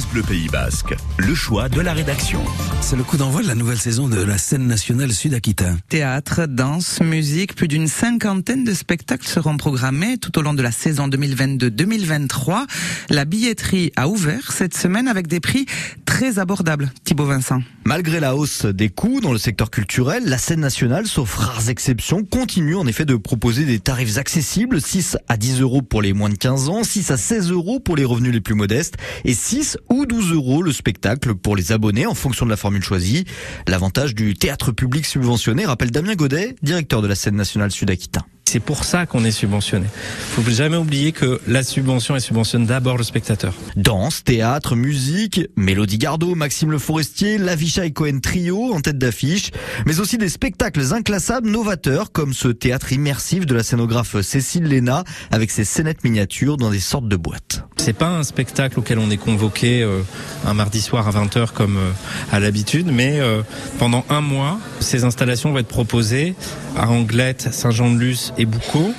France Bleu Pays Basque, le choix de la rédaction. C'est le coup d'envoi de la nouvelle saison de la scène nationale sud-aquitaine. Théâtre, danse, musique, plus d'une cinquantaine de spectacles seront programmés tout au long de la saison 2022-2023. La billetterie a ouvert cette semaine avec des prix très abordables. Thibaut Vincent. Malgré la hausse des coûts dans le secteur culturel, la scène nationale, sauf rares exceptions, continue en effet de proposer des tarifs accessibles, 6 à 10 euros pour les moins de 15 ans, 6 à 16 euros pour les revenus les plus modestes et 6 ou 12 euros le spectacle pour les abonnés en fonction de la formule choisie. L'avantage du théâtre public subventionné, rappelle Damien Godet, directeur de la scène nationale sud-aquitain. C'est pour ça qu'on est subventionné. Faut jamais oublier que la subvention elle subventionne d'abord le spectateur. Danse, théâtre, musique, Mélodie Gardot, Maxime Le Forestier, Lavisha et Cohen Trio en tête d'affiche, mais aussi des spectacles inclassables novateurs comme ce théâtre immersif de la scénographe Cécile Léna avec ses scénettes miniatures dans des sortes de boîtes. C'est pas un spectacle auquel on est convoqué euh, un mardi soir à 20h comme euh, à l'habitude, mais euh, pendant un mois, ces installations vont être proposées à Anglette, Saint-Jean-de-Luz et Boucau.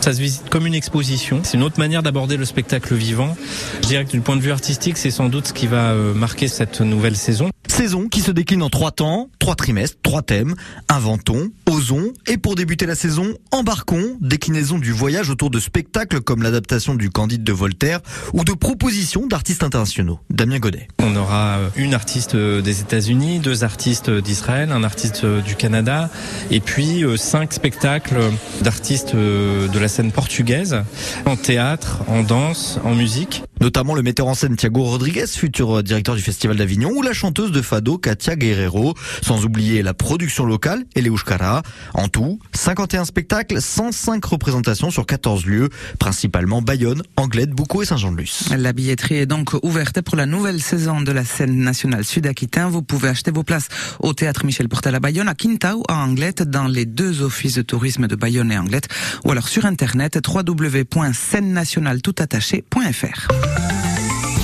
Ça se visite comme une exposition. C'est une autre manière d'aborder le spectacle vivant. Je dirais que du point de vue artistique, c'est sans doute ce qui va marquer cette nouvelle saison. Saison qui se décline en trois temps, trois trimestres, trois thèmes. Inventons, osons et pour débuter la saison, embarquons. Déclinaison du voyage autour de spectacles comme l'adaptation du Candide de Voltaire ou de propositions d'artistes internationaux. Damien Godet. On aura une artiste des États-Unis, deux artistes d'Israël, un artiste du Canada et puis cinq spectacles d'artistes de la scène portugaise en théâtre, en danse, en musique. Notamment le metteur en scène Thiago Rodriguez, futur directeur du Festival d'Avignon, ou la chanteuse de fado Katia Guerrero, sans oublier la production locale et les Euskara. En tout, 51 spectacles, 105 représentations sur 14 lieux, principalement Bayonne, Anglette, Boucau et Saint-Jean-de-Luz. La billetterie est donc ouverte pour la nouvelle saison de la scène nationale sud-aquitaine. Vous pouvez acheter vos places au théâtre Michel Portal à Bayonne, à Quintau, à Anglette, dans les deux offices de tourisme de Bayonne et Anglette, ou alors sur internet.